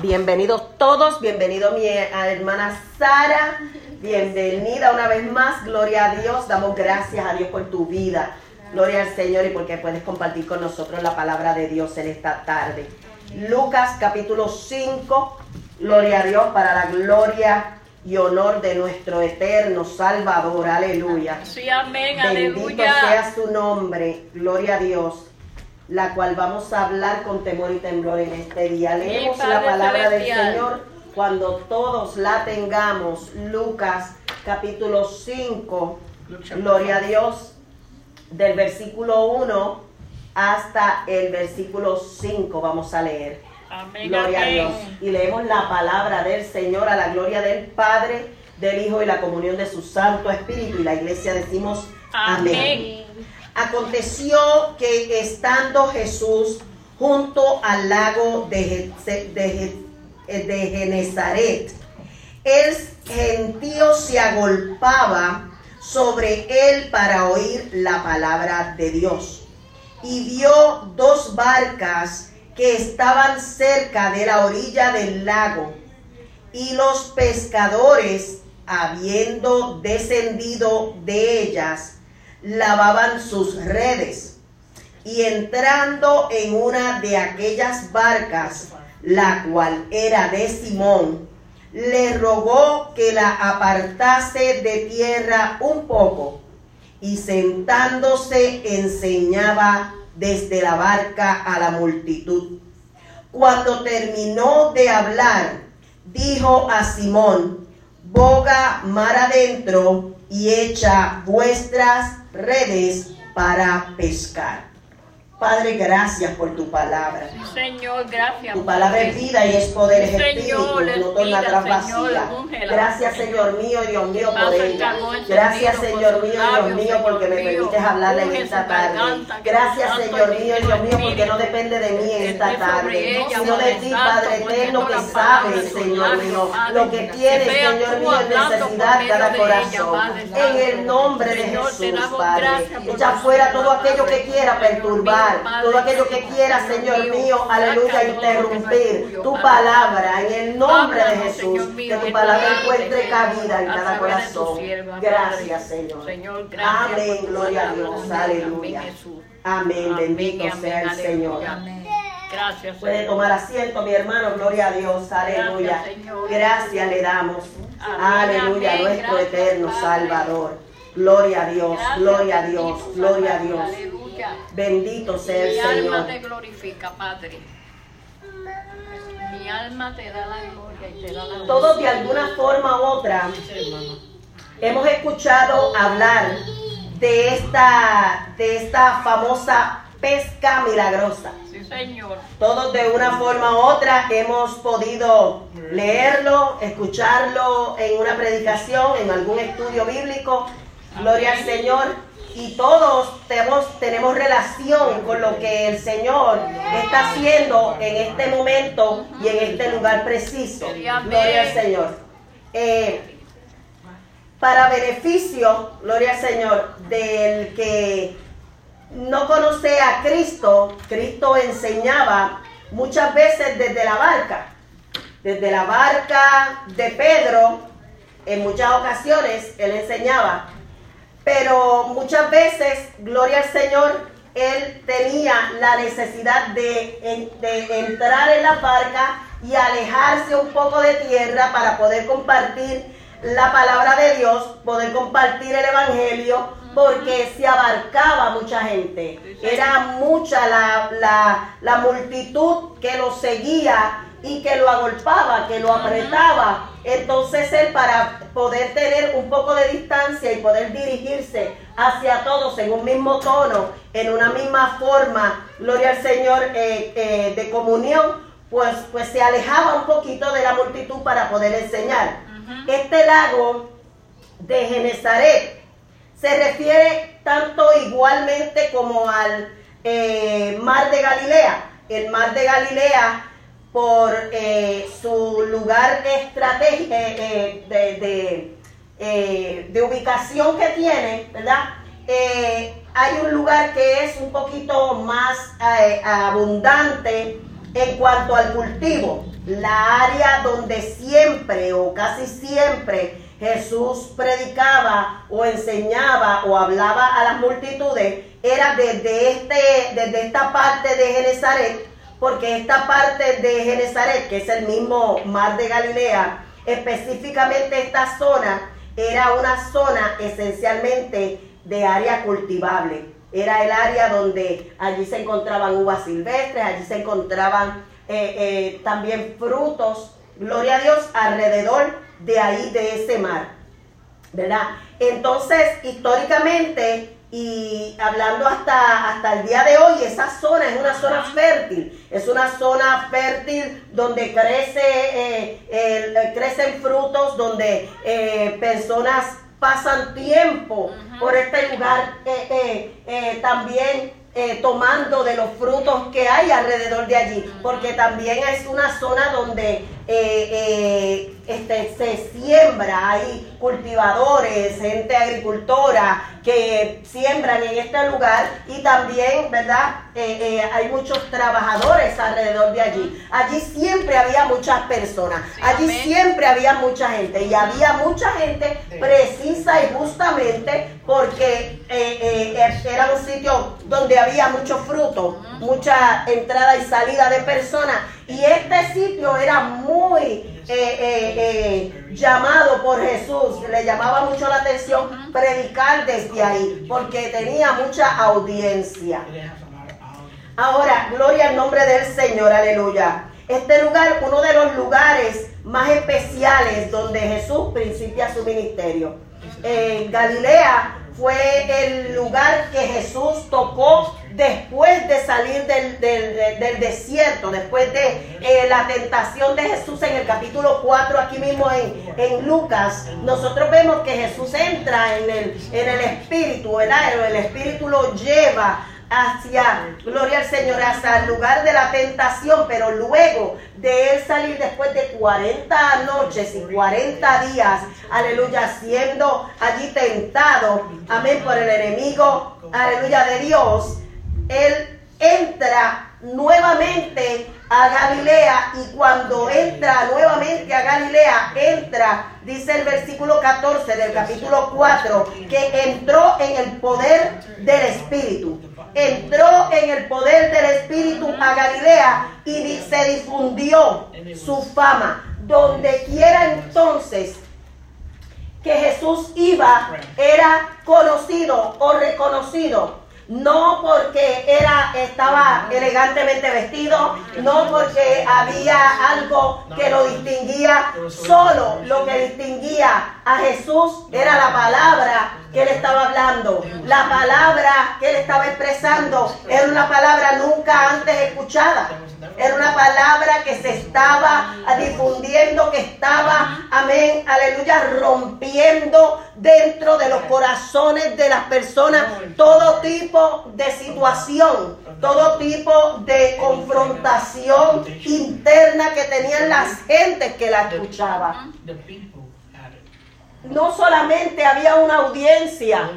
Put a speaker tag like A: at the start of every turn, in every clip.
A: Bienvenidos todos, bienvenido mi hermana Sara, bienvenida una vez más, gloria a Dios, damos gracias a Dios por tu vida, gloria al Señor y porque puedes compartir con nosotros la palabra de Dios en esta tarde. Lucas capítulo 5, gloria a Dios para la gloria y honor de nuestro eterno Salvador, aleluya.
B: Sí, amén,
A: Bendito
B: aleluya.
A: sea su nombre, gloria a Dios, la cual vamos a hablar con temor y temblor en este día. Leemos la palabra del. Señor cuando todos la tengamos. Lucas capítulo 5, gloria a Dios, del versículo 1 hasta el versículo 5 vamos a leer.
B: Amén,
A: Gloria a. Dios. Y leemos la palabra del Señor a la gloria del Padre, del Hijo y la comunión de su Santo Espíritu. Y la iglesia decimos amén.
B: Amén.
A: Aconteció que estando Jesús junto al lago de, Ge- de Genezaret, el gentío se agolpaba sobre él para oír la palabra de Dios. Y vio dos barcas que estaban cerca de la orilla del lago. Y los pescadores, habiendo descendido de ellas, lavaban sus redes. Y entrando en una de aquellas barcas, la cual era de Simón, le rogó que la apartase de tierra un poco. Y sentándose enseñaba desde la barca a la multitud. Cuando terminó de hablar, dijo a Simón, boga mar adentro y echa vuestras redes para pescar. Padre, gracias por tu palabra.
B: Sí, Señor, gracias.
A: Tu palabra es vida y es poder, es
B: Sí,
A: espíritu, no torna atrás vacía. Gracias, Señor mío, Dios mío, por ella. Gracias, Señor mío, Dios mío, porque me permites hablarle en esta tarde. Gracias, Señor mío, Dios mío, porque no depende de mí en esta tarde, sino de ti,
B: Padre
A: eterno, que sabes, Señor mío, lo que tienes, Señor mío, en necesidad cada corazón. En el nombre de Jesús, Padre. Echa fuera todo aquello que quiera perturbar, todo aquello que quiera, Señor mío, aleluya, interrumpir tu palabra en el nombre de Jesús. Que tu palabra encuentre cabida en cada corazón. Gracias, Señor. Amén, gloria a. Dios, aleluya.
B: amén,
A: bendito sea el. Señor.
B: Gracias,
A: Puede tomar asiento, mi hermano, gloria a Dios, aleluya.
B: Gracias,
A: le damos,
B: Amén,
A: aleluya,
B: amén,
A: nuestro
B: gracias,
A: eterno
B: Padre.
A: Salvador. Gloria a Dios,
B: Gracias,
A: gloria a Dios, gloria a Dios.
B: Aleluya.
A: Bendito sea
B: Mi
A: el
B: alma
A: Señor.
B: te glorifica, Padre. Mi alma te da la gloria y te da la
A: Todos de alguna forma u otra hemos escuchado hablar de esta, de esta famosa pesca milagrosa.
B: Sí, Señor.
A: Todos de una forma u otra hemos podido leerlo, escucharlo en una predicación, en algún estudio bíblico. Gloria al Señor. Y todos tenemos, tenemos relación con lo que el Señor está haciendo en este momento y en este lugar preciso. Gloria al Señor. Eh, para beneficio, gloria al Señor, del que no conoce a Cristo, Cristo enseñaba muchas veces desde la barca, desde la barca de Pedro, en muchas ocasiones él enseñaba, pero muchas veces, gloria al Señor, él tenía la necesidad de, de entrar en la barca y alejarse un poco de tierra para poder compartir la palabra de Dios, poder compartir el Evangelio, porque se abarcaba mucha gente. Era mucha la, la, la multitud que lo seguía y que lo agolpaba, que lo apretaba. Entonces él para poder tener un poco de distancia y poder dirigirse hacia todos en un mismo tono, en una misma forma, gloria al Señor, eh, eh, de comunión, pues, pues se alejaba un poquito de la multitud para poder enseñar. Este lago de Genezaret se refiere tanto igualmente como al eh, mar de Galilea. El mar de Galilea, por eh, su lugar estratégico eh, de, de, eh, de ubicación que tiene, ¿verdad? Eh, hay un lugar que es un poquito más eh, abundante en cuanto al cultivo. La área donde siempre o casi siempre Jesús predicaba o enseñaba o hablaba a las multitudes era desde, este, desde esta parte de Genezaret, porque esta parte de Genezaret, que es el mismo mar de Galilea, específicamente esta zona, era una zona esencialmente de área cultivable. Era el área donde allí se encontraban uvas silvestres, allí se encontraban eh, eh, también frutos, gloria a Dios, alrededor de ahí, de ese mar. ¿Verdad? Entonces, históricamente, y hablando hasta, hasta el día de hoy, esa zona es una zona fértil, es una zona fértil donde crece, eh, crecen frutos, donde personas pasan tiempo por este lugar eh, eh, eh, también tomando de los frutos que hay alrededor de allí, porque también es una zona donde este, se siembra, hay cultivadores, gente agricultora que siembran en este lugar y también, ¿verdad? Eh, eh, hay muchos trabajadores alrededor de allí. Allí siempre había muchas personas, allí siempre había mucha gente y había mucha gente precisa y justamente porque eh, era un sitio donde había mucho fruto, mucha entrada y salida de personas y este sitio era muy llamado por Jesús, le llamaba mucho la atención predicar desde ahí, porque tenía mucha audiencia. Ahora, gloria al nombre del Señor, aleluya. Este lugar, uno de los lugares más especiales donde Jesús principia su ministerio. En Galilea fue el lugar que Jesús tocó después de salir del, desierto, después de eh, la tentación de Jesús en el capítulo 4, aquí mismo en, en Lucas, nosotros vemos que Jesús entra en el, en el Espíritu, ¿verdad? El Espíritu lo lleva hacia, gloria al Señor, hasta el lugar de la tentación, pero luego de él salir después de 40 noches y 40 días, aleluya, siendo allí tentado, amén, por el enemigo, aleluya, de Dios, él entra nuevamente a Galilea y cuando entra nuevamente a Galilea, entra, dice el versículo 14 del capítulo 4, que entró en el poder del Espíritu. Entró en el poder del Espíritu a Galilea y se difundió su fama. Donde quiera entonces que Jesús iba, era conocido o reconocido no porque era, estaba elegantemente vestido, no porque había algo que lo distinguía, solo lo que distinguía a Jesús era la palabra que él estaba hablando, la palabra que él estaba expresando, era una palabra nunca antes escuchada. Era una palabra que se estaba difundiendo, que estaba, amén, aleluya, rompiendo dentro de los corazones de las personas todo tipo de situación, todo tipo de confrontación interna que tenían las gentes que la escuchaban. No solamente había una audiencia,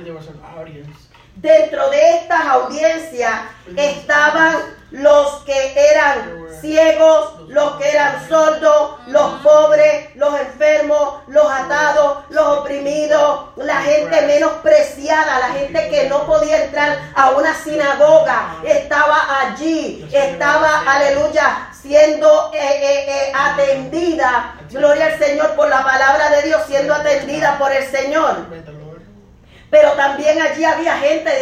A: dentro de estas audiencias estaban los que eran ciegos, los que eran sordos, los pobres, los enfermos, los atados, los oprimidos, la gente menospreciada, la gente que no podía entrar a una sinagoga, estaba allí, estaba, aleluya, siendo eh, eh, eh, atendida, gloria al Señor, por la palabra de Dios, siendo atendida por el Señor. Pero también allí había gente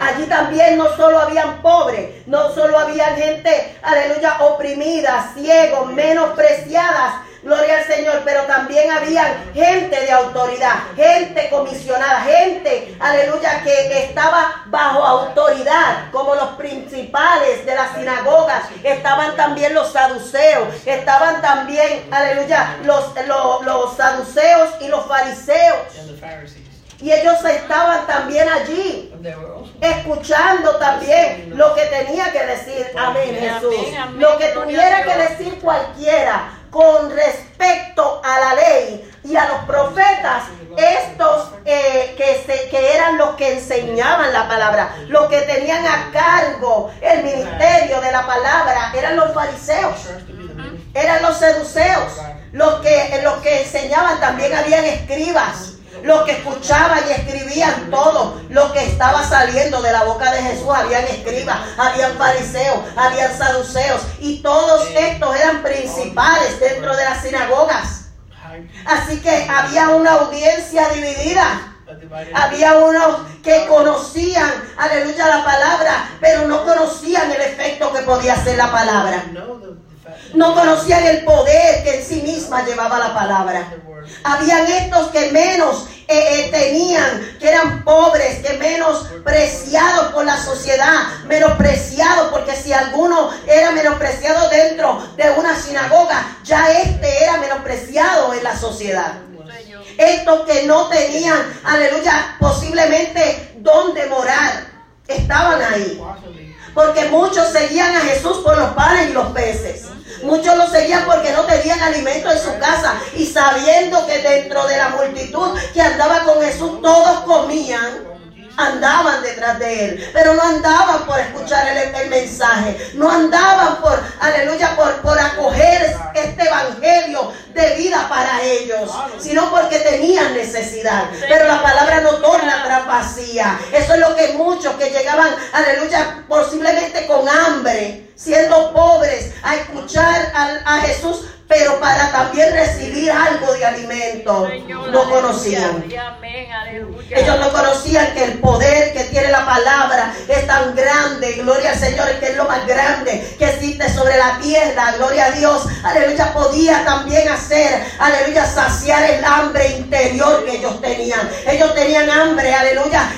A: Allí también no solo habían pobres, no solo había gente, aleluya, oprimida, ciegos, menospreciadas, gloria al Señor, pero también había gente de autoridad, gente comisionada, gente, aleluya, que estaba bajo autoridad, como los principales de las sinagogas, estaban también los saduceos, estaban también, aleluya, los, los, los saduceos y los fariseos. Y ellos estaban también allí, escuchando también lo que tenía que decir, amén Jesús, lo que tuviera que decir cualquiera con respecto a la ley y a los profetas, estos eh, que, se- que eran los que enseñaban la palabra, los que tenían a cargo el ministerio de la palabra, eran los fariseos, eran los seduceos, los que, los que enseñaban, también habían escribas. Los que escuchaban y escribían todo lo que estaba saliendo de la boca de Jesús, habían escribas, habían fariseos, habían saduceos, y todos estos eran principales dentro de las sinagogas. Así que había una audiencia dividida. Había unos que conocían, aleluya, la palabra, pero no conocían el efecto que podía hacer la palabra. No conocían el poder que en sí misma llevaba la palabra. Habían estos que menos eh, eh, tenían, que eran pobres, que menos preciados por la sociedad, menospreciados, porque si alguno era menospreciado dentro de una sinagoga, ya este era menospreciado en la sociedad. Estos que no tenían, aleluya, posiblemente dónde morar, estaban ahí. Porque muchos seguían a Jesús por los panes y los peces. Muchos lo seguían porque no tenían alimento en su casa. Y sabiendo que dentro de la multitud que andaba con Jesús, todos comían. Andaban detrás de él, pero no andaban por escuchar el, mensaje, no andaban por, aleluya, por, por acoger este evangelio de vida para ellos, sino porque tenían necesidad. Pero la palabra no torna atrás vacía. Eso es lo que muchos que llegaban, aleluya, posiblemente con hambre, siendo pobres, a escuchar a, a Jesús, pero para también recibir algo de alimento, no conocían.
B: Y.
A: Ellos no conocían que el poder que tiene la palabra es tan grande, gloria al Señor, que es lo más grande que sobre la tierra, gloria a Dios, aleluya, podía también hacer, aleluya, saciar el hambre interior que ellos tenían. Ellos tenían hambre, aleluya,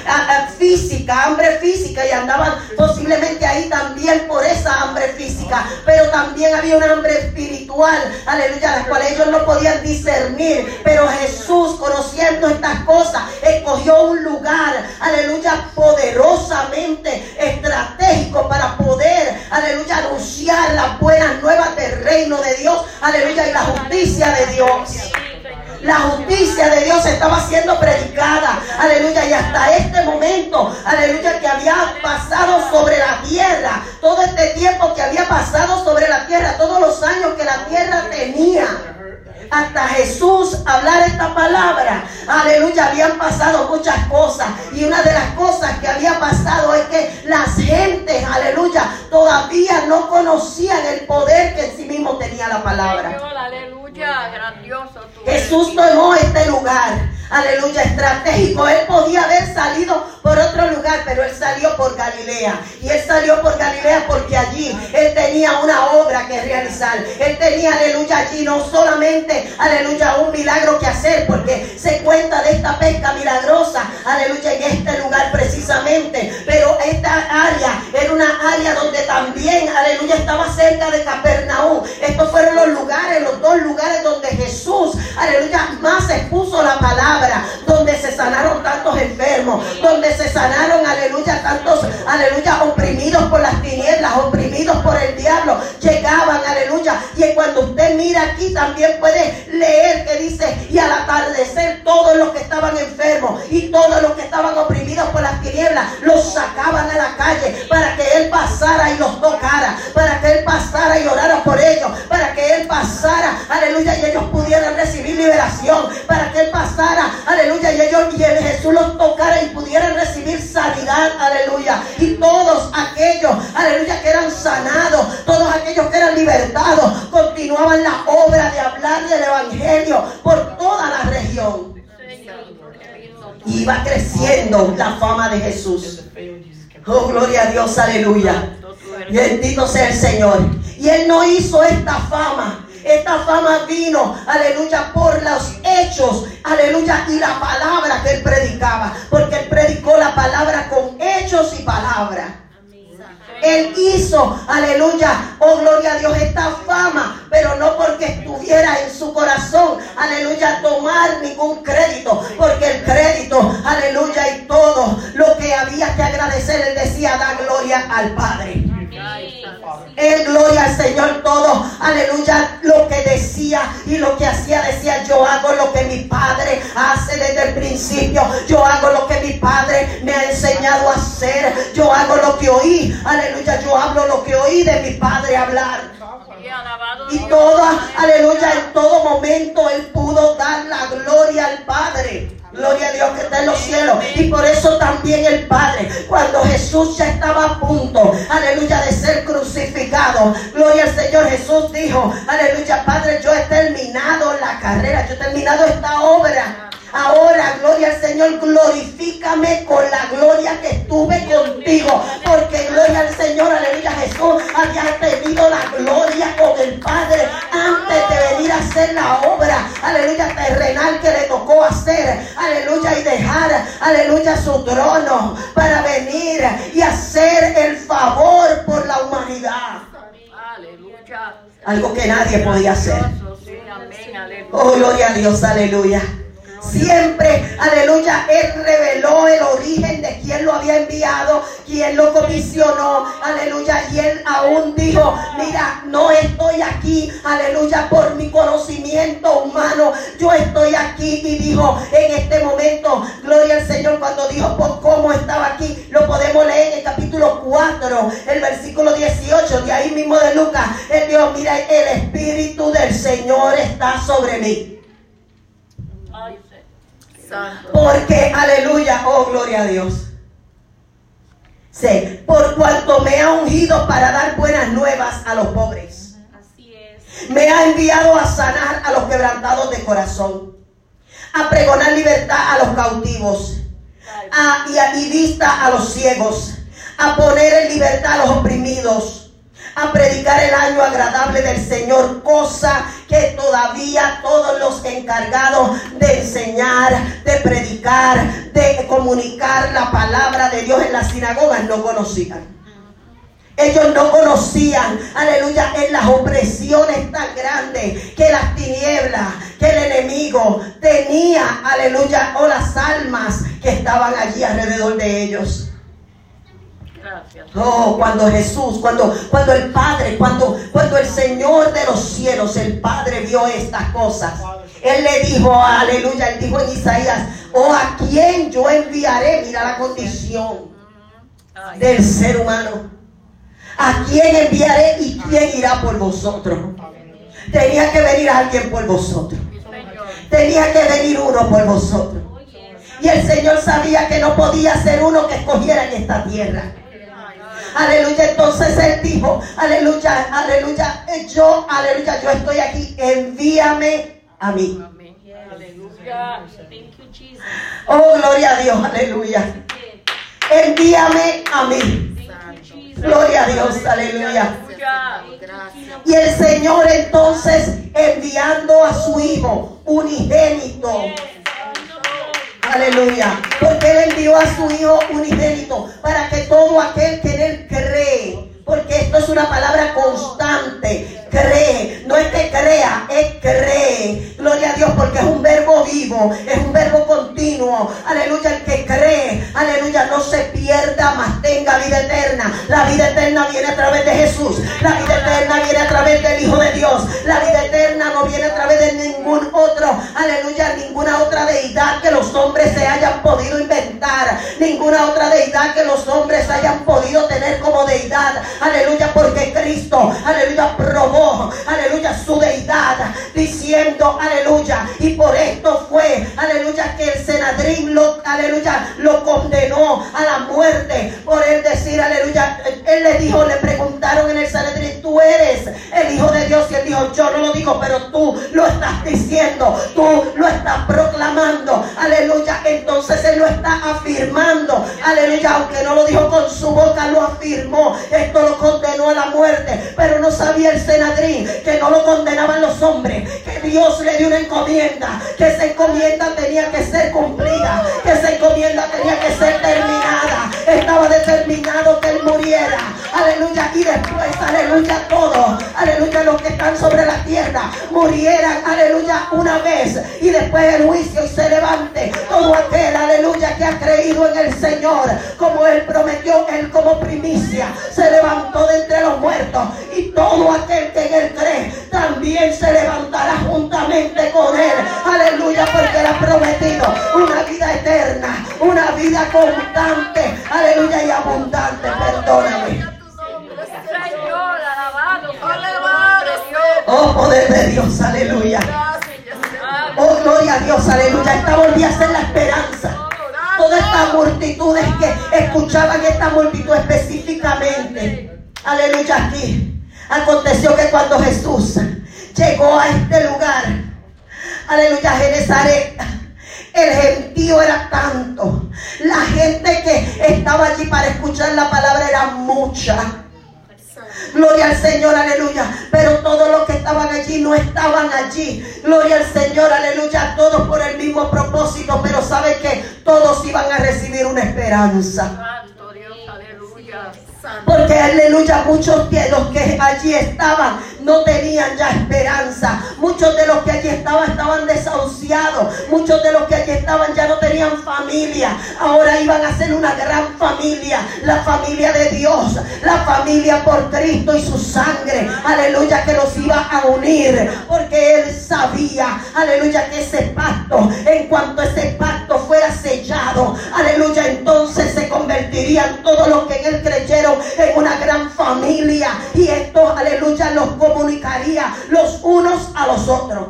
A: física, hambre física y andaban posiblemente ahí también por esa hambre física, pero también había un hambre espiritual, aleluya, las cuales ellos no podían discernir, pero Jesús, conociendo estas cosas, escogió un lugar, aleluya, poderosamente estratégico para poder, aleluya, anunciar las buenas nuevas del reino de Dios, aleluya, y la justicia de Dios. La justicia de Dios estaba siendo predicada. Aleluya. Y hasta este momento, aleluya, que había pasado sobre la tierra. Todo este tiempo que había pasado sobre la tierra. Todos los años que la tierra tenía. Hasta Jesús hablar esta palabra. Aleluya. Habían pasado muchas cosas. Y una de las cosas que había pasado es que las gentes, aleluya, todavía no conocían el poder que en sí mismo tenía la palabra.
B: Aleluya, grandioso tú.
A: Jesús tomó este lugar, aleluya, estratégico. Él podía haber salido por otro lugar, pero él salió por Galilea. Y él salió por Galilea porque allí él tenía una obra que realizar. Él tenía, aleluya, allí no solamente, aleluya, un milagro que hacer, porque se cuenta de esta pesca milagrosa, aleluya, en este lugar precisamente. Pero esta área era una área donde también, aleluya, estaba cerca de Capernaum. Estos fueron aleluya, oprimidos por las tinieblas, oprimidos por el diablo, llegaban, aleluya. Y cuando usted mira aquí también puede leer que dice, y al atardecer todos los que estaban enfermos y todos los que estaban oprimidos por las tinieblas, la fama de Jesús. Oh, gloria a Dios, aleluya. Bendito sea el Señor. Y Él no hizo esta fama. Esta fama vino, aleluya, por los hechos, aleluya, y la palabra que Él predicaba. Porque Él predicó la palabra con hechos y palabra. Él hizo, aleluya, oh gloria a Dios, esta fama, pero no porque estuviera en su corazón, aleluya, tomar ningún crédito, porque el crédito, aleluya, y todo lo que había que agradecer, él decía, da gloria al Padre. Él, gloria al Señor, todo, aleluya, lo que decía y lo que hacía, decía, yo hago lo que mi Padre hace desde el principio, yo hago lo que mi Padre me ha enseñado a hacer, yo hago lo que oí, aleluya, yo hablo lo que oí de mi Padre hablar.
B: Y
A: toda, aleluya, en todo momento Él pudo dar la gloria al Padre. Gloria a Dios que está en los cielos. Y por eso también el Padre, cuando Jesús ya estaba a punto, aleluya, de ser crucificado. Gloria al Señor. Jesús dijo, aleluya, Padre, yo he terminado la carrera, yo he terminado esta obra. Ahora, gloria al Señor, glorifícame con la gloria que estuve contigo. Porque gloria al Señor, aleluya, Jesús había tenido la gloria con el Padre antes de venir a hacer la obra, aleluya, terrenal que le tocó hacer. Aleluya, y dejar, aleluya, su trono para venir y hacer el favor por la humanidad.
B: Aleluya.
A: Algo que nadie podía hacer. Oh, gloria a Dios, aleluya. Siempre, aleluya, Él reveló el origen de quién lo había enviado, quién lo comisionó, aleluya, y Él aún dijo, mira, no estoy aquí, aleluya, por mi conocimiento humano, yo estoy aquí y dijo en este momento, gloria al Señor, cuando dijo por cómo estaba aquí, lo podemos leer en el capítulo 4, el versículo 18, de ahí mismo de Lucas, Él dijo, mira, el Espíritu del Señor está sobre mí.
C: Santo.
A: Porque, aleluya, oh gloria a Dios. Sí, por cuanto me ha ungido para dar buenas nuevas a los pobres.
C: Así es.
A: Me ha enviado a sanar a los quebrantados de corazón, a pregonar libertad a los cautivos, a, y, a- y vista a los ciegos, a poner en libertad a los oprimidos, a predicar el año agradable del Señor, cosa que todavía todos los encargados de enseñar, de predicar, de comunicar la palabra de Dios en las sinagogas no conocían. Ellos no conocían, aleluya, en las opresiones tan grandes que las tinieblas, que el enemigo tenía, aleluya, o las almas que estaban allí alrededor de ellos.
B: Gracias.
A: Oh, cuando Jesús, cuando, cuando el Padre, cuando, cuando el Señor de los cielos, el Padre vio estas cosas. Él le dijo, aleluya, él dijo en Isaías, oh, a quién yo enviaré, mira la condición del ser humano. ¿A quién enviaré y quién irá por vosotros? Tenía que venir alguien por vosotros. Tenía que venir uno por vosotros. Y el Señor sabía que no podía ser uno que escogiera en esta tierra. Aleluya, entonces él dijo, aleluya, aleluya, eh, yo, aleluya, yo estoy aquí, envíame a mí.
B: Aleluya.
C: Thank you, Jesus.
A: Oh, gloria a Dios, aleluya. Envíame a mí.
C: Thank you, Jesus.
A: Gloria a Dios, aleluya. Y el Señor entonces enviando a su Hijo unigénito. Aleluya. Porque Él envió a su Hijo unigénito para que todo aquel que en Él cree, porque esto es una palabra constante, cree, no es que crea, es cree. Gloria a Dios porque es un verbo vivo, es un verbo continuo. Aleluya, el que cree, aleluya, no se pierda, mas tenga vida eterna. La vida eterna viene a través de Jesús. La vida eterna viene a través del Hijo de Dios. La vida eterna no viene a través de ningún otro, aleluya, ninguna otra deidad que los hombres se hayan podido inventar. Ninguna otra deidad que los hombres hayan podido tener como deidad. Aleluya, porque Cristo, aleluya, probó, aleluya, su deidad, diciendo, aleluya, y por esto fue, aleluya, que el Senadrín lo, aleluya, lo condenó a la muerte por él decir, aleluya, él le dijo, le preguntaron en el Sanedrín, tú eres el Hijo de Dios, y él dijo, yo no lo digo, pero tú lo estás diciendo, tú lo estás proclamando, aleluya, entonces él lo está afirmando, aleluya, aunque no lo dijo con su boca, lo afirmó, lo condenó a la muerte, pero no sabía el Senadrín que no lo condenaban los hombres, que Dios le dio una encomienda, que esa encomienda tenía que ser cumplida, que esa encomienda tenía que ser terminada, estaba determinado que él muriera, aleluya, y después, aleluya, todo, aleluya, los que están sobre la tierra murieran, aleluya, una vez. Y después el juicio y se levante todo aquel, aleluya, que ha creído en el Señor, como Él prometió, Él como primicia, se levantó de entre los muertos y todo aquel que en Él cree también se levantará juntamente con Él, aleluya, porque Él ha prometido una vida eterna, una vida constante, aleluya, y abundante, perdóname. Oh, poder de Dios, aleluya. Oh, gloria a Dios, aleluya. Esta volvía a ser la esperanza. Todas estas multitudes que escuchaban esta multitud específicamente. Aleluya aquí. Aconteció que cuando Jesús llegó a este lugar, aleluya, Genezaret, el gentío era tanto. La gente que estaba allí para escuchar la palabra era mucha. Gloria al Señor, aleluya. Pero todos los que estaban allí no estaban allí. Gloria al Señor, aleluya. Todos por el mismo propósito. Pero saben que todos iban a recibir una esperanza.
B: Santo Dios, aleluya.
A: Porque aleluya, muchos de los que allí estaban no tenían ya esperanza. Muchos de los que allí estaban estaban desahuciados. Muchos de los que allí estaban ya no tenían familia. Ahora iban a ser una gran familia. La familia de Dios. La familia por Cristo y su sangre. Aleluya, que los iba a unir. Porque Él sabía, aleluya, que ese pacto, en cuanto ese pacto fuera sellado, aleluya, entonces se convertirían todos los que en Él creyeron en una gran familia. Y esto, aleluya, los comunicaría los unos a los otros.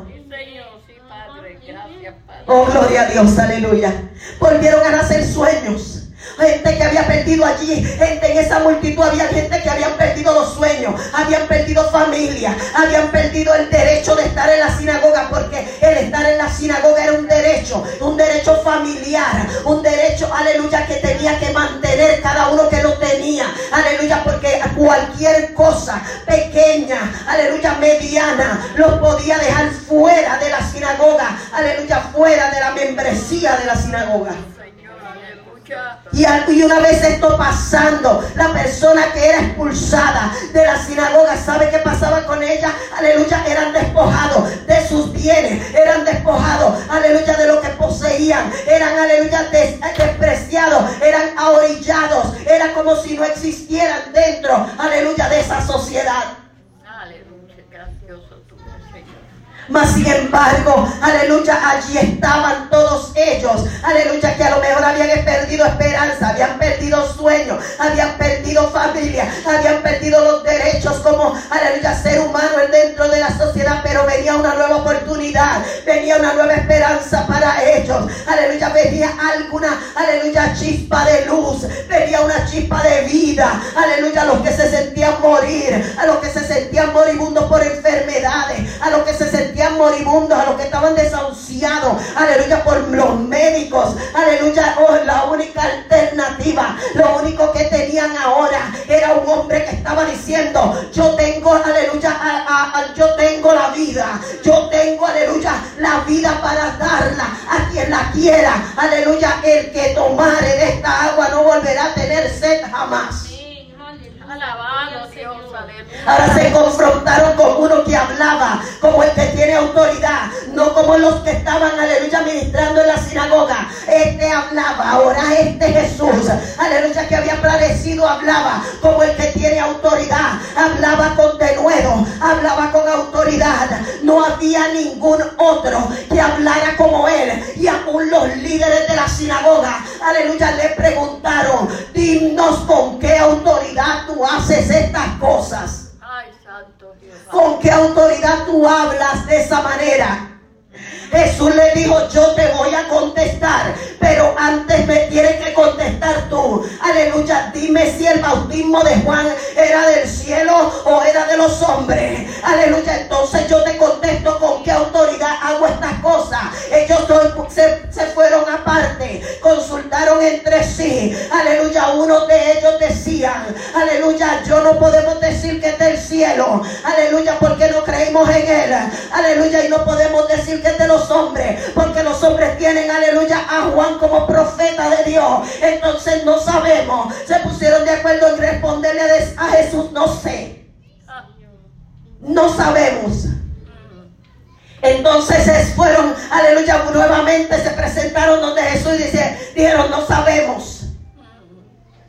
A: Oh, gloria a Dios, aleluya. Volvieron a nacer sueños. Gente que había perdido allí, gente en esa multitud, había gente que habían perdido los sueños, habían perdido familia, habían perdido el derecho de estar en la sinagoga, porque el estar en la sinagoga era un derecho, un derecho familiar, un derecho, aleluya, que tenía que mantener cada uno que lo tenía, aleluya, porque cualquier cosa pequeña, aleluya, mediana, los podía dejar fuera de la sinagoga, aleluya, fuera de la membresía de la sinagoga. Y, una vez esto pasando, la persona que era expulsada de la sinagoga, ¿sabe qué pasaba con ella? Aleluya, eran despojados de sus bienes, eran despojados, aleluya, de lo que poseían, eran, aleluya, des- despreciados, eran ahorillados, era como si no existieran dentro, aleluya, de esa sociedad.
B: Aleluya, gracioso tú, Señor.
A: Mas sin embargo, aleluya, allí estaban todos ellos. Aleluya, que a lo mejor habían perdido esperanza, habían perdido sueños, habían perdido familia, habían perdido los derechos como, aleluya, ser humano dentro de la sociedad. Pero venía una nueva oportunidad, venía una nueva esperanza para ellos. Aleluya, venía alguna, aleluya, chispa de luz, venía una chispa de vida. Aleluya, a los que se sentían morir, a los que se sentían moribundos por enfermedades, a los que se sentían moribundos, a los que estaban desahuciados, aleluya, por los médicos, aleluya, oh, la única alternativa, lo único que tenían ahora era un hombre que estaba diciendo, yo tengo, aleluya, a- yo tengo la vida, yo tengo, aleluya, la vida para darla a quien la quiera, aleluya, el que tomare de esta agua no volverá a tener sed jamás.
B: Alabado Dios.
A: Ahora se confrontaron con uno que hablaba como el que tiene autoridad, no como los que estaban, aleluya, ministrando en la sinagoga. Este hablaba, ahora este Jesús, aleluya, que había aparecido, hablaba como el que tiene autoridad, hablaba con denuedo, hablaba con autoridad. No había ningún otro que hablara como él. Y aún los líderes de la sinagoga, aleluya, le preguntaron, dinos con qué autoridad tú haces estas cosas.
B: Ay, santo Dios.
A: ¿Con qué autoridad tú hablas de esa manera? Jesús le dijo, yo te voy a contestar, pero antes me tienes que contestar tú. Aleluya, dime si el bautismo de Juan era del cielo o era de los hombres. Aleluya, entonces yo te contesto con qué autoridad hago estas cosas. Ellos se, se fueron aparte, consultaron entre sí. Aleluya, uno de ellos decían, aleluya, yo no podemos decir que es del cielo. Aleluya, porque no creímos en él. Aleluya, y no podemos decir que es de los hombres, porque los hombres tienen, aleluya, a Juan como profeta de Dios. Entonces no sabemos. Se pusieron de acuerdo en responderle a Jesús, no sé. No sabemos. Entonces fueron, aleluya, nuevamente se presentaron donde Jesús dice, dijeron, no sabemos.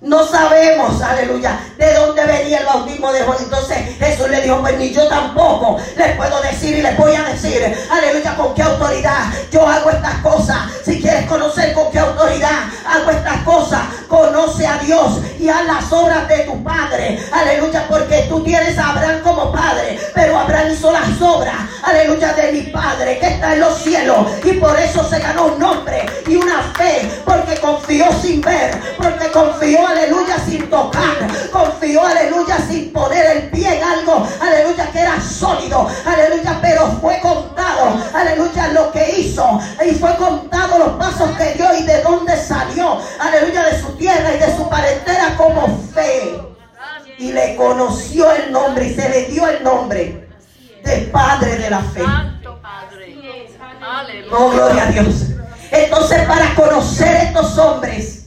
A: No sabemos, aleluya, de dónde venía el bautismo de Juan. Entonces Jesús le dijo, pues ni yo tampoco les puedo decir y les voy a decir, aleluya, con qué autoridad yo hago estas cosas. Si quieres conocer con qué autoridad hago estas cosas, conoce a Dios y haz las obras de tu Padre. Aleluya, porque tú tienes a Abraham como Padre, pero Abraham hizo las obras, aleluya, de mi Padre que está en los cielos. Y por eso se ganó un nombre y una fe, porque confió sin ver, porque confió, aleluya, sin tocar, confió, aleluya, sin poner el pie en algo, aleluya, que era sólido, aleluya, pero fue contado, aleluya, lo que hizo. Y fue contado los pasos que dio y de dónde salió, aleluya, de su tierra y de su parentela como fe. Y le conoció el nombre y se le dio el nombre de Padre de la Fe. Oh, gloria a Dios. Entonces, para conocer estos hombres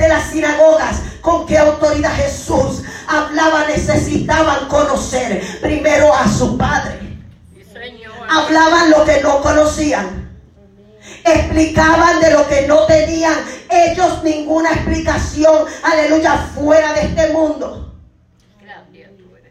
A: de las sinagogas, con qué autoridad Jesús hablaba, necesitaban conocer primero a su Padre.
B: Sí, Señor.
A: Hablaban lo que no conocían. Explicaban de lo que no tenían ellos ninguna explicación, aleluya, fuera de este mundo.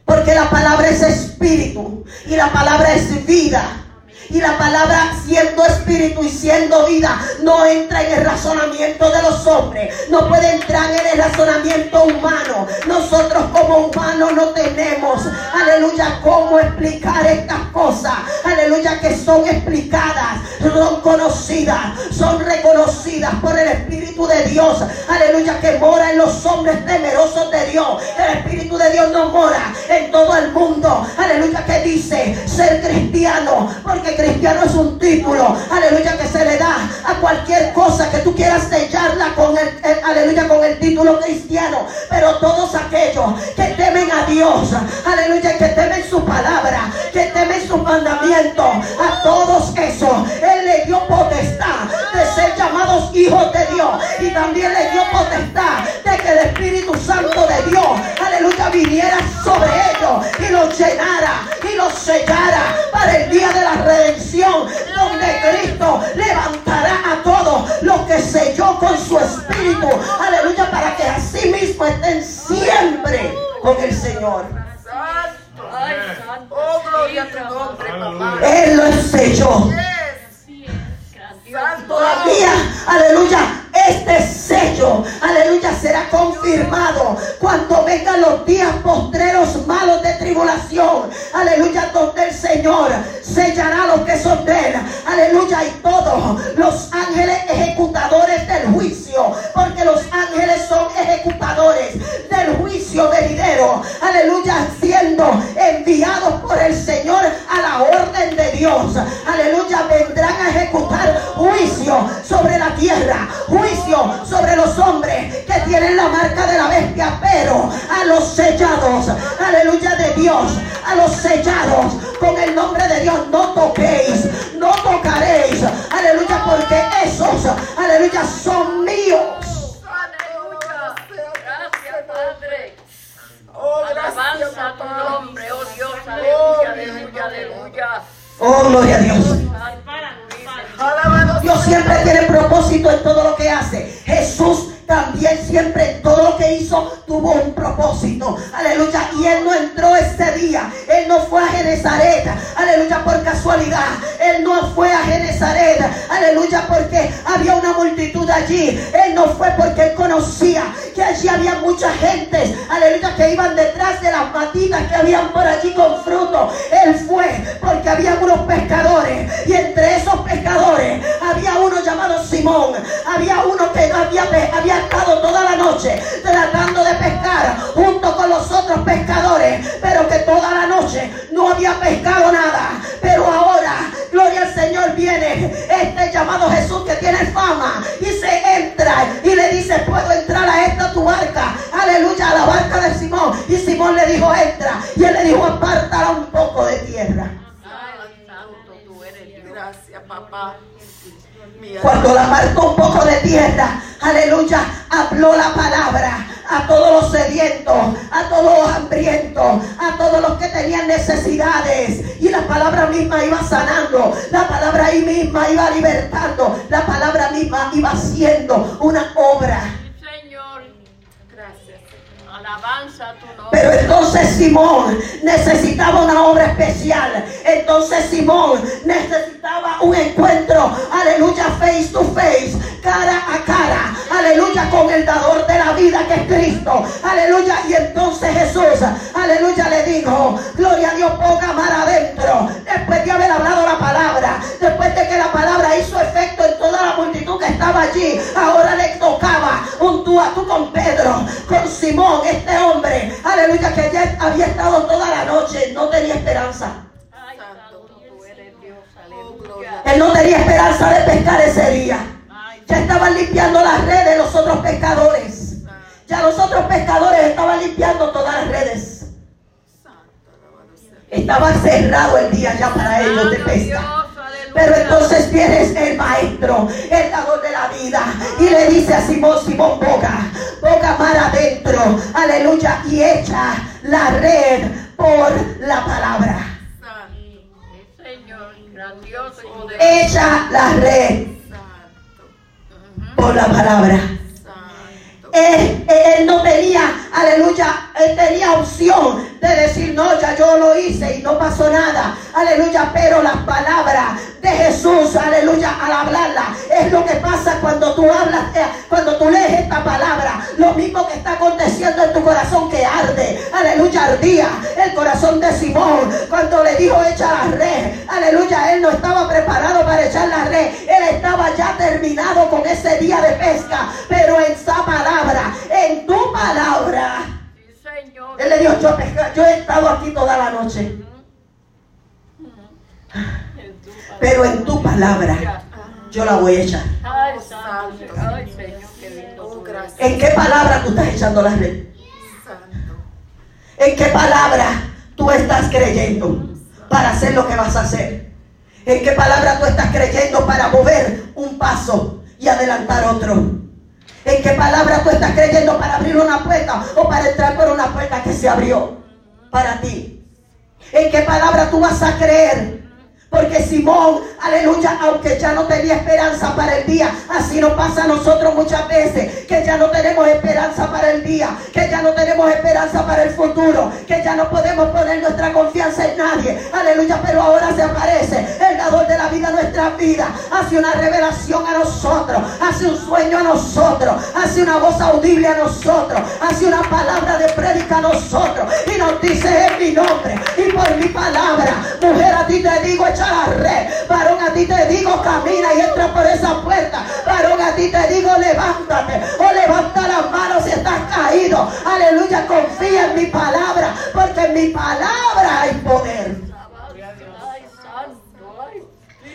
A: Porque la palabra es espíritu y la palabra es vida. Y la palabra siendo espíritu y siendo vida no entra en el razonamiento de los hombres. No puede entrar en el razonamiento humano. Nosotros como humanos no tenemos, aleluya, cómo explicar estas cosas. Aleluya, que son explicadas, son conocidas, son reconocidas por el Espíritu de Dios. Aleluya, que mora en los hombres temerosos de Dios. El Espíritu de Dios no mora en todo el mundo. Aleluya, que dice ser cristiano. Porque cristiano es un título. Aleluya, que se le da a cualquier cosa que tú quieras sellarla con el, el- aleluya, con el título cristiano. Pero todos aquellos que temen a Dios, aleluya, que temen su palabra, que temen sus mandamientos, a todos esos, Él le dio potestad de ser llamados hijos de Dios. Y también le dio potestad de que el Espíritu Santo de Dios, aleluya, viniera sobre ellos y los llenara y los sellara para el día de la redención, donde Cristo levantará a todos los que selló con su Espíritu, aleluya, para que así mismo estén siempre con el Señor.
D: Oh, gloria a tu nombre, papá.
A: Él lo selló.
B: Grandioso.
A: Todavía, aleluya, este sello, aleluya, será confirmado cuando vengan los días postreros malos de tribulación. Aleluya, donde el Señor sellará los que son de él. Aleluya, y todos los ángeles ejecutadores del juicio, porque los ángeles son ejecutadores del juicio venidero. Aleluya, siendo enviados por el Señor a la orden de Dios. Aleluya, vendrán a ejecutar juicio sobre la tierra, juicio sobre los hombres que tienen la marca de la bestia, pero a los sellados, aleluya de Dios, a los sellados con el nombre de Dios, no toquéis, no tocaréis, aleluya, porque esos, aleluya, son míos.
B: Aleluya. Gracias, Padre.
D: Oh, gracias,
B: Alabanza a tu nombre, oh Dios. Aleluya, aleluya, aleluya.
A: Oh, gloria a Dios.
C: Padre.
D: Alabado
A: Dios siempre tiene propósito en todo lo que hace. Jesús también siempre todo lo que hizo tuvo un propósito. Aleluya. Y él no entró ese día. Él no fue a Genezaret. Aleluya por casualidad. Él no fue a Genezaret. Aleluya porque había una multitud allí. Él no fue porque él conocía que allí había mucha gente. Aleluya que iban detrás de las matitas que habían por allí con fruto. Él fue porque había unos pescadores. Y entre esos pescadores había uno llamado Simón. Había uno que había, pe- estado toda la noche tratando de pescar junto con los otros pescadores. Pero que toda la noche no había pescado nada. Pero ahora, gloria al Señor, viene este llamado Jesús que tiene fama. Y se entra y le dice, puedo entrar a esta tu barca. Aleluya, a la barca de Simón. Y Simón le dijo, entra. Y él le dijo, apártala un poco de tierra.
D: Gracias, papá.
A: Cuando la marcó un poco de tierra, aleluya, habló la palabra, a todos los sedientos, a todos los hambrientos, a todos los que tenían necesidades. Y la palabra misma iba sanando, la palabra ahí misma iba libertando, la palabra misma iba haciendo una obra.
B: Señor.
D: Gracias.
B: Alabanza.
A: Pero entonces Simón necesitaba una obra especial. Entonces Simón necesitaba un encuentro, aleluya, face to face, cara a cara, aleluya, con el dador de la vida que es Cristo, aleluya. Y entonces Jesús, aleluya, le dijo, gloria a Dios, ponga mar adentro. Después de haber hablado la palabra, después de que la palabra hizo efecto en toda la multitud que estaba allí, ahora le tocaba un tú a tú con Pedro, con Simón, este hombre, aleluya, que ya había estado toda la noche, no tenía esperanza.
B: Ay, santo, tú eres Dios.
D: Oh.
A: Él no tenía esperanza de pescar ese día. Ya estaban limpiando las redes los otros pescadores. Ya los otros pescadores estaban limpiando todas las redes. Estaba cerrado el día ya para ellos de pesca. Pero entonces vienes el maestro, el dador de la vida, y le dice a Simón, Simón, boga, boga mar adentro, aleluya, y echa la red por la palabra. Echa la red por la palabra. Él, él no tenía, aleluya, él tenía opción de decir, no, ya yo lo hice y no pasó nada, aleluya, pero las palabras de Jesús, aleluya, al hablarla, es lo que pasa cuando tú hablas, eh, cuando tú lees esta palabra, lo mismo que está aconteciendo en tu corazón que arde, aleluya, ardía el corazón de Simón, cuando le dijo echa la red, aleluya, él no estaba preparado para echar la red, él estaba ya terminado con ese día de pesca, pero en esa palabra, en tu palabra. Él le dijo, yo, yo he estado aquí toda la noche, pero en tu palabra yo la voy a echar.
D: Oh.
A: ¿En qué palabra tú estás echando la red? ¿En qué palabra tú estás creyendo para hacer lo que vas a hacer? ¿En qué palabra tú estás creyendo para mover un paso y adelantar otro? ¿En qué palabra tú estás creyendo para abrir una puerta o para entrar por una puerta que se abrió para ti? ¿En qué palabra tú vas a creer? Porque Simón, aleluya, aunque ya no tenía esperanza para el día, así nos pasa a nosotros muchas veces, que ya no tenemos esperanza para el día, que ya no tenemos esperanza para el futuro, que ya no podemos poner nuestra confianza en nadie, aleluya, pero ahora se aparece el dador de la vida a nuestra vida, hace una revelación a nosotros, hace un sueño a nosotros, hace una voz audible a nosotros, hace una palabra de prédica a nosotros y nos dice en mi nombre y por mi palabra, mujer a ti te digo echa la red, varón a ti te digo camina y entra por esa puerta, varón a ti te digo levántate o levanta las manos si estás caído, aleluya, confía en mi palabra, porque en mi palabra hay poder.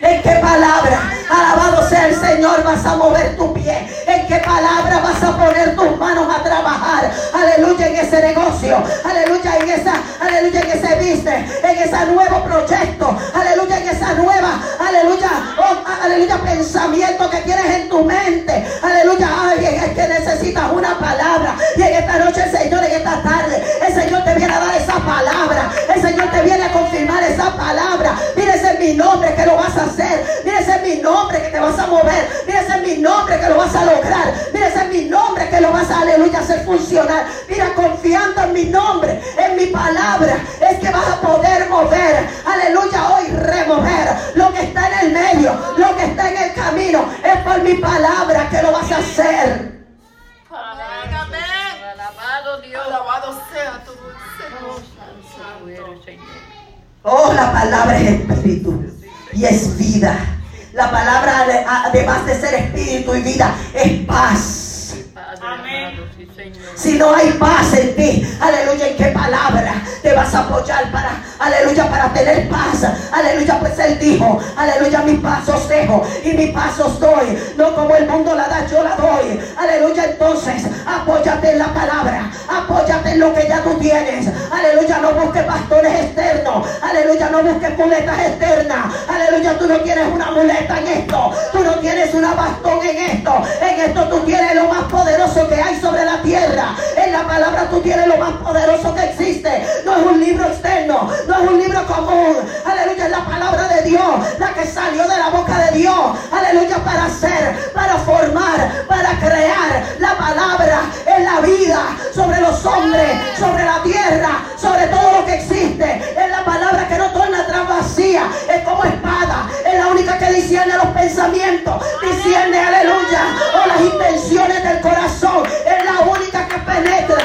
A: ¿En qué palabra, alabado sea el Señor, vas a mover tu pie? ¿En qué palabra vas a poner tus manos a trabajar? Aleluya, en ese negocio. Aleluya, en esa, aleluya, en ese business. En ese nuevo proyecto. Aleluya, en esa nueva, aleluya, oh, aleluya, pensamiento que tienes en tu mente. Aleluya, ay, es que necesitas una palabra. Y en esta noche el Señor, en esta tarde, el Señor te viene a dar esa palabra. El Señor te viene a confirmar esa palabra. Mira, ese es mi nombre que lo vas a hacer. Mira, ese es mi nombre que te vas a mover. Mira, ese es mi nombre que lo vas a lograr. Mira, ese es mi nombre que lo vas a, aleluya, hacer funcionar. Mira, confiando en mi nombre, en mi palabra, es que vas a poder mover. Aleluya, hoy remover lo que está en el medio, lo que está en el camino. Es por mi palabra que lo vas a hacer.
B: Alabado Dios.
D: Alabado sea tu dulce
B: Oh,
D: nombre.
A: Oh, la palabra es espíritu y es vida. La palabra, ade- además de ser espíritu y vida, es paz.
C: Amén.
A: Si no hay paz en ti, aleluya, ¿en qué palabra te vas a apoyar para, aleluya, para tener paz? Aleluya, pues Él dijo, aleluya, mis pasos dejo y mis pasos doy. No como el mundo la da, yo la doy. Aleluya, entonces, apóyate en la palabra, apóyate en lo que ya tú tienes. Aleluya, no busques pastores externos. Aleluya, no busques muletas externas. Aleluya, tú no tienes una muleta en esto. Tú no tienes una bastón en esto. En esto tú tienes lo más poderoso que hay sobre la tierra. En la palabra tú tienes lo más poderoso que existe. No es un libro externo, no es un libro común. Aleluya, es la palabra de Dios, la que salió de la boca de Dios. Aleluya, para hacer, para formar, para crear la palabra en la vida, sobre los hombres, sobre la tierra, sobre todo lo que existe. Es la palabra que no torna atrás vacía, es como espada, es la única que discierne los pensamientos, discierne, aleluya, o las intenciones del corazón, es la única que penetra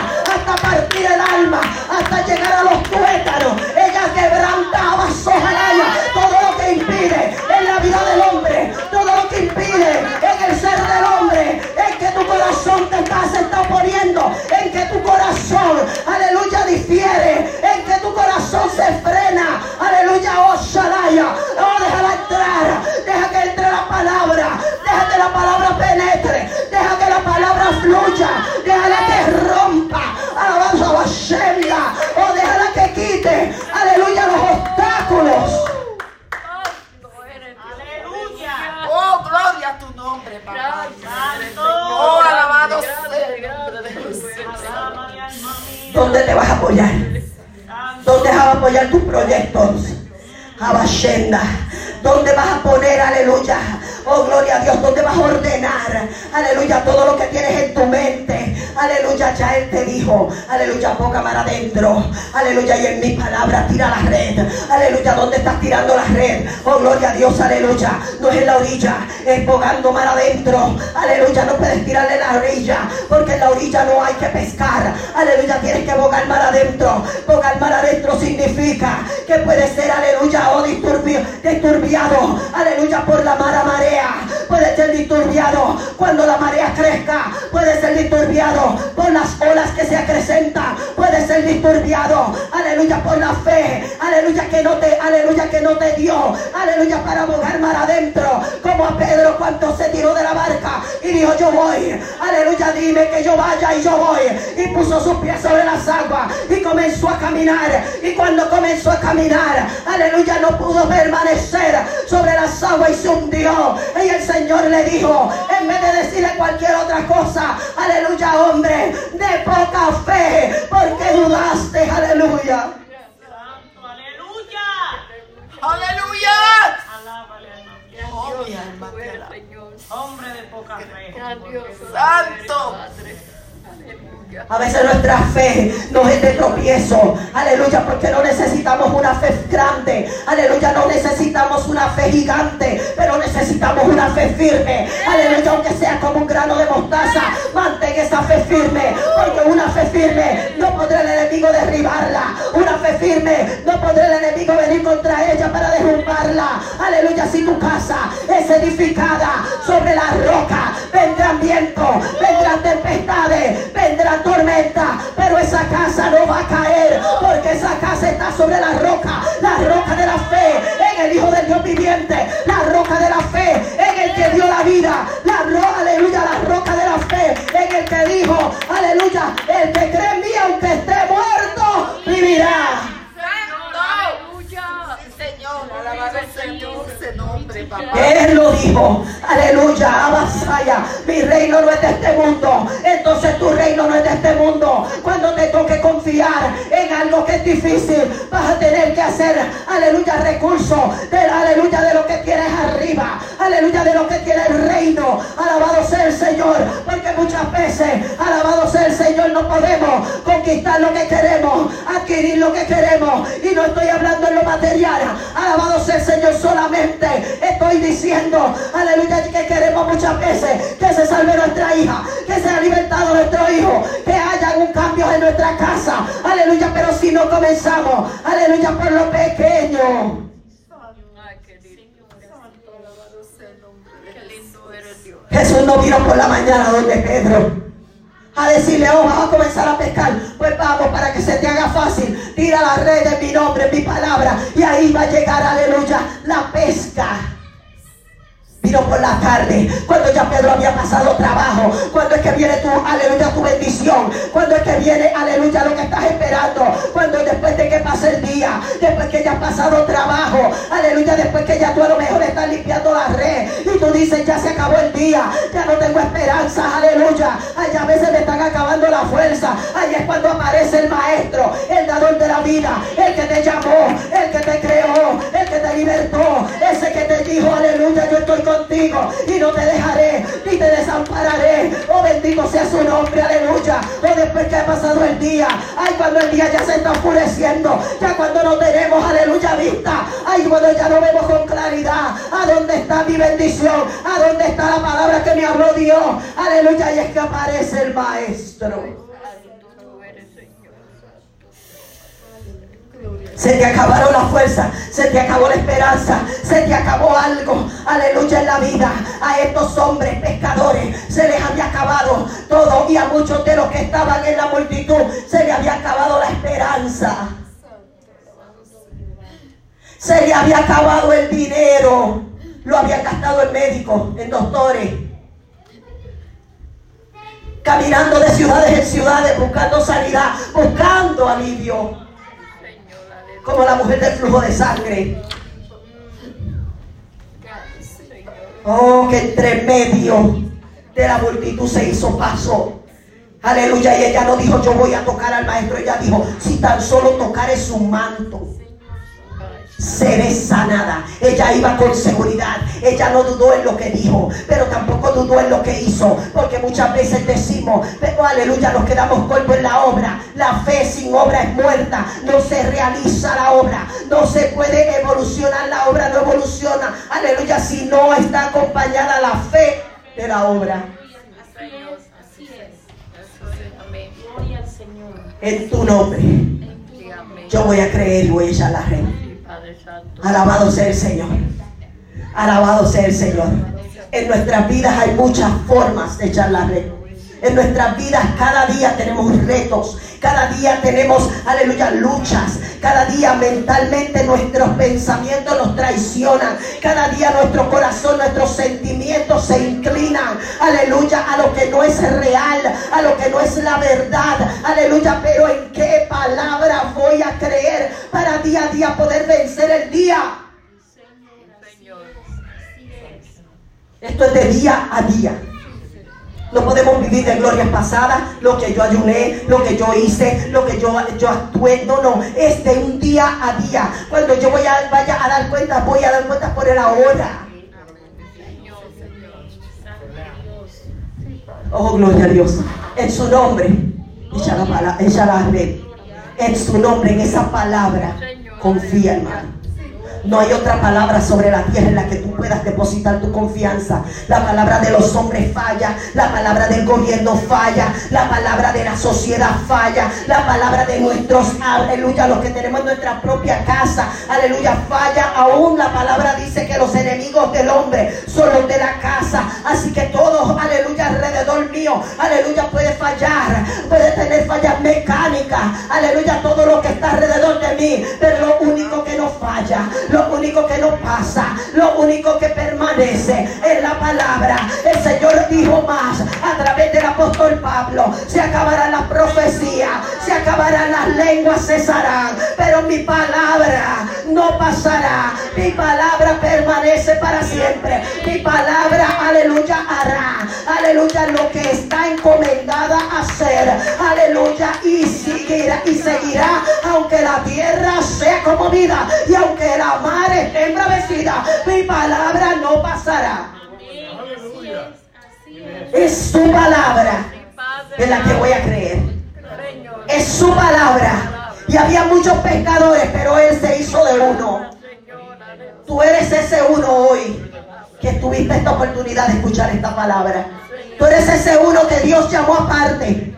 A: hasta partir el alma, hasta llegar a los tuétanos. Ella quebranta vasos todo lo que impide en la vida del hombre, todo lo que impide en el ser del hombre, en que tu corazón te está, se está poniendo, en que tu corazón, aleluya, difiere, en que tu corazón Aleluya, y en mi palabra tira la red. Aleluya, ¿dónde estás tirando la red? Oh, gloria a Dios, aleluya. No es en la orilla, es bogando mar adentro. Aleluya, no puedes tirarle la orilla, porque en la orilla no hay que pescar. Aleluya, tienes que bogar mar adentro. Bogar mar adentro significa que puede ser, aleluya, o disturbi- disturbiado. Aleluya, por la mala marea. Puede ser disturbiado cuando la marea crezca. Puede ser disturbiado por las olas que se acrecentan. Ser disturbiado, aleluya, por la fe. Aleluya, que no te, aleluya, que no te dio. Aleluya, para bogar mar adentro. Como a Pedro cuando se tiró de la barca y dijo, yo voy. Aleluya, dime que yo vaya y yo voy. Y puso sus pies sobre las aguas comenzó a caminar. Y cuando comenzó a caminar, aleluya, no pudo permanecer sobre las aguas y se hundió. Y el Señor le dijo, en vez de decirle cualquier otra cosa, aleluya, hombre, de poca fe, porque dudaste, aleluya.
C: Santo. Aleluya.
D: Aleluya. Oh, mi alma.
C: Hombre de poca fe.
D: Santo.
A: A veces nuestra fe no es de tropiezo. Aleluya, porque no necesitamos una fe grande. Aleluya, no necesitamos una fe gigante, pero necesitamos una fe firme. Aleluya, aunque sea como un grano de mostaza, mantén esa fe firme, porque una fe firme no podrá el enemigo derribarla. Una fe firme no podrá el enemigo venir contra ella para derrumbarla. Aleluya, si tu casa es edificada sobre la roca, vendrán vientos, vendrán tempestades, vendrán tormenta, pero esa casa no va a caer, porque esa casa está sobre la roca, la roca de la fe, en el Hijo del Dios viviente, la roca de la fe, en el que dio la vida, la roca, aleluya, la roca de la fe, en el que dijo, aleluya, el que cree en mí, aunque esté muerto, vivirá.
B: Aleluya.
D: Sí, Señor, alabado sea
A: Él lo dijo, aleluya, abasaya, mi reino no es de este mundo, entonces tu reino no es de este mundo. Cuando te toque confiar en algo que es difícil, vas a tener que hacer, aleluya, recursos, de, aleluya, de lo que tienes arriba, aleluya, de lo que tiene el reino. Alabado sea el Señor, porque muchas veces, alabado sea el Señor, no podemos conquistar lo que queremos, adquirir lo que queremos, y no estoy hablando en lo material, alabado sea el Señor solamente, estoy diciendo, aleluya, que queremos muchas veces que se salve nuestra hija, que sea libertado nuestro hijo, que haya un cambio en nuestra casa, aleluya, pero si no comenzamos, aleluya, por lo pequeño. Jesús no vino por la mañana donde Pedro a decirle, oh, vamos a comenzar a pescar. Pues vamos, para que se te haga fácil. Tira la red en mi nombre, en mi palabra. Y ahí va a llegar, aleluya, la pesca. Vino por la tarde, cuando ya Pedro había pasado trabajo, cuando es que viene tu, aleluya, tu bendición, cuando es que viene, aleluya, lo que estás esperando, cuando después de que pase el día, después que ya has pasado trabajo, aleluya, después que ya tú a lo mejor estás limpiando la red y tú dices, ya se acabó el día, ya no tengo esperanza, aleluya, ay, a veces me están acabando la fuerza, ahí es cuando aparece el maestro, el dador de la vida, el que te llamó, el que te creó, el que te libertó, ese que te dijo, aleluya, yo estoy contigo y no te dejaré ni te desampararé. Oh, bendito sea su nombre, aleluya. Oh, después que ha pasado el día, ay, cuando el día ya se está oscureciendo, ya cuando no tenemos, aleluya, vista, ay, cuando ya no vemos con claridad a dónde está mi bendición, a dónde está la palabra que me habló Dios, aleluya, y es que aparece el maestro. Se te acabaron las fuerzas, se te acabó la esperanza, se te acabó algo, aleluya en la vida. A estos hombres pescadores se les había acabado todo y a muchos de los que estaban en la multitud se les había acabado la esperanza. Se le había acabado el dinero, lo habían gastado en médicos, en doctores, caminando de ciudades en ciudades, buscando sanidad, buscando alivio. Como la mujer del flujo de sangre. Oh, que entre medio de la multitud se hizo paso. Aleluya. Y ella no dijo, yo voy a tocar al maestro. Ella dijo, si tan solo tocare su manto, seré sanada. Ella iba con seguridad. Ella no dudó en lo que dijo, pero tampoco dudó en lo que hizo. Porque muchas veces decimos, pero aleluya, nos quedamos cortos en la obra. La fe sin obra es muerta. No se realiza la obra. No se puede evolucionar la obra. No evoluciona. Aleluya, si no está acompañada la fe de la obra.
E: Así es.
B: Eso es. Amén.
E: Gloria al Señor.
A: En tu nombre, yo voy a creer y voy a echar la red. Alabado sea el Señor. Alabado sea el Señor. En nuestras vidas hay muchas formas de echar la red. En nuestras vidas cada día tenemos retos. Cada día tenemos, aleluya, luchas. Cada día mentalmente nuestros pensamientos nos traicionan. Cada día nuestro corazón, nuestros sentimientos se inclinan. Aleluya, a lo que no es real, a lo que no es la verdad. Aleluya, pero en qué palabra voy a creer para día a día poder vencer el día.
B: Señor.
A: Esto es de día a día. No podemos vivir de glorias pasadas, lo que yo ayuné, lo que yo hice, lo que yo, yo actué. No, no, es de un día a día. Cuando yo voy a, vaya a dar cuenta, voy a dar cuenta por el ahora. Oh, gloria a Dios. En su nombre, echa la, la red. En su nombre, en esa palabra, confía, hermano. No hay otra palabra sobre la tierra en la que tú puedas depositar tu confianza. La palabra de los hombres falla, la palabra del gobierno falla, la palabra de la sociedad falla, la palabra de nuestros, aleluya, los que tenemos en nuestra propia casa, aleluya, falla. Aún la palabra dice que los enemigos del hombre son los de la casa. Así que todos, aleluya, alrededor mío, aleluya, puede fallar, puede tener fallas mecánicas, aleluya, todo lo que está alrededor de mí, pero lo único que no falla, lo único que permanece es la palabra. El Señor dijo más a través del apóstol Pablo, se acabarán las profecías, se acabarán las lenguas, cesarán, pero mi palabra no pasará, mi palabra permanece para siempre, mi palabra, aleluya, hará, aleluya, lo que está encomendada a hacer, aleluya, y seguirá, y seguirá, aunque la tierra sea conmovida y aunque la mar esté embravecida, mi palabra no pasará. Es su palabra en la que voy a creer. Es su palabra. Y había muchos pescadores, pero él se hizo de uno. Tú eres ese uno hoy que tuviste esta oportunidad de escuchar esta palabra. Tú eres ese uno que Dios llamó aparte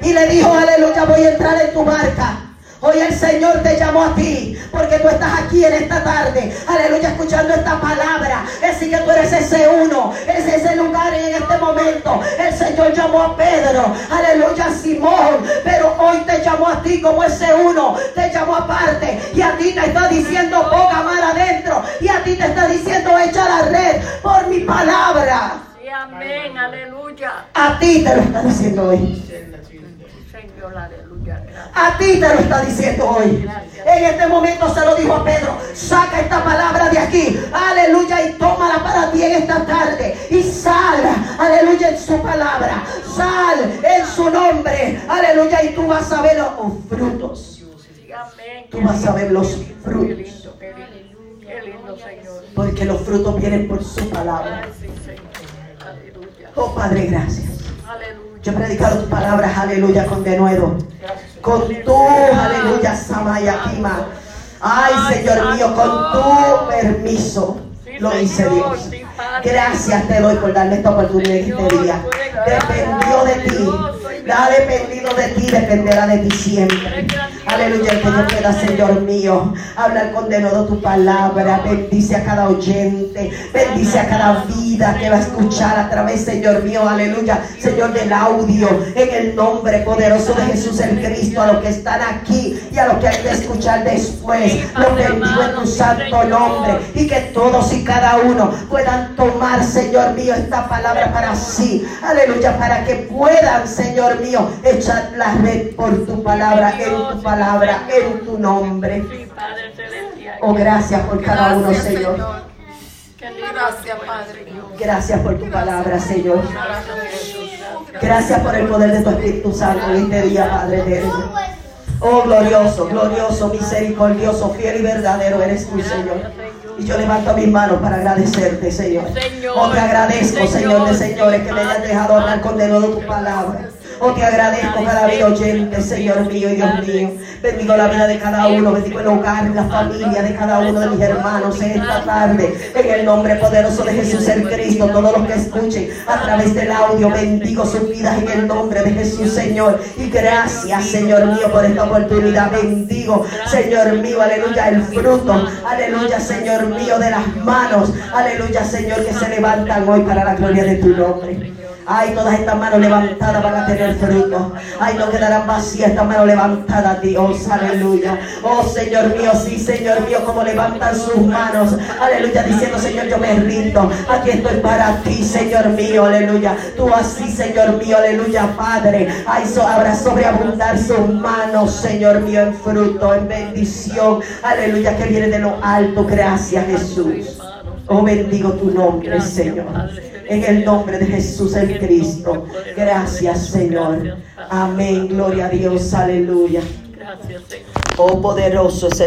A: y le dijo, aleluya, voy a entrar en tu barca. Hoy el Señor te llamó a ti porque tú estás aquí en esta tarde. Aleluya, escuchando esta palabra. Así que tú eres ese uno, eres ese lugar y en este momento. El Señor llamó a Pedro, aleluya, a Simón. Pero hoy te llamó a ti como ese uno, te llamó aparte. Y a ti te está diciendo poca mar adentro. Y a ti te está diciendo echa la red por mi palabra. Sí, amén, aleluya. A ti te lo está diciendo hoy. A ti te lo está diciendo hoy. En este momento se lo dijo a Pedro. Saca esta palabra de aquí. Aleluya. Y tómala para ti en esta tarde. Y sal. Aleluya en su palabra. Sal en su nombre. Aleluya. Y tú vas a ver los frutos. Tú vas a ver los frutos. Porque los frutos vienen por su palabra. Oh Padre, gracias.
B: Aleluya.
A: Yo he predicado tus palabras, aleluya, con denuedo. Con tu, aleluya, Samayakima. Ay, Señor mío, con tu permiso lo hice Dios. Gracias te doy por darme esta oportunidad en este día. Dependió de ti. Ha dependido de ti, dependerá de ti siempre. Aleluya, el que yo pueda, Señor mío, hablar con denuedo tu palabra. Bendice a cada oyente, bendice a cada vida que va a escuchar a través, Señor mío, aleluya, Señor del audio, en el nombre poderoso de Jesús el Cristo, a los que están aquí y a los que hay que escuchar después. Los bendigo en tu santo nombre y que todos y cada uno puedan tomar, Señor mío, esta palabra para sí. Aleluya, para que puedan, Señor mío, echar la red por tu palabra, en tu palabra, en tu nombre. Oh, gracias por cada uno, Señor.
D: Gracias, Padre.
A: Gracias por tu palabra, Señor.
B: Gracias
A: por el poder de tu Espíritu Santo en este día, Padre eterno. Oh, glorioso, glorioso, misericordioso, fiel y verdadero eres tú, Señor. Y yo levanto mis manos para agradecerte, Señor. Oh, te agradezco, Señor de señores, que me hayas dejado hablar con de nuevo tu palabra. Oh, te agradezco cada día oyente, Señor mío y Dios mío. Bendigo la vida de cada uno, bendigo el hogar, la familia de cada uno de mis hermanos en esta tarde. En el nombre poderoso de Jesús el Cristo, todos los que escuchen a través del audio, bendigo sus vidas en el nombre de Jesús, Señor. Y gracias, Señor mío, por esta oportunidad. Bendigo, Señor mío, aleluya, el fruto, aleluya, Señor mío, de las manos, aleluya, Señor, que se levantan hoy para la gloria de tu nombre. Ay, todas estas manos levantadas van a tener fruto. Ay, no quedarán vacías estas manos levantadas, Dios. Aleluya. Oh, Señor mío, sí, Señor mío, como levantan sus manos. Aleluya, diciendo, Señor, yo me rindo. Aquí estoy para ti, Señor mío. Aleluya. Tú así, Señor mío. Aleluya, Padre. Ay, so, habrá sobreabundar sus manos, Señor mío, en fruto, en bendición. Aleluya, que viene de lo alto. Gracias, Jesús. Oh, bendigo tu nombre, Señor. En el nombre de Jesús el Cristo. Gracias, Señor. Amén. Gloria a Dios. Aleluya.
B: Gracias, Señor.
A: Oh, poderoso es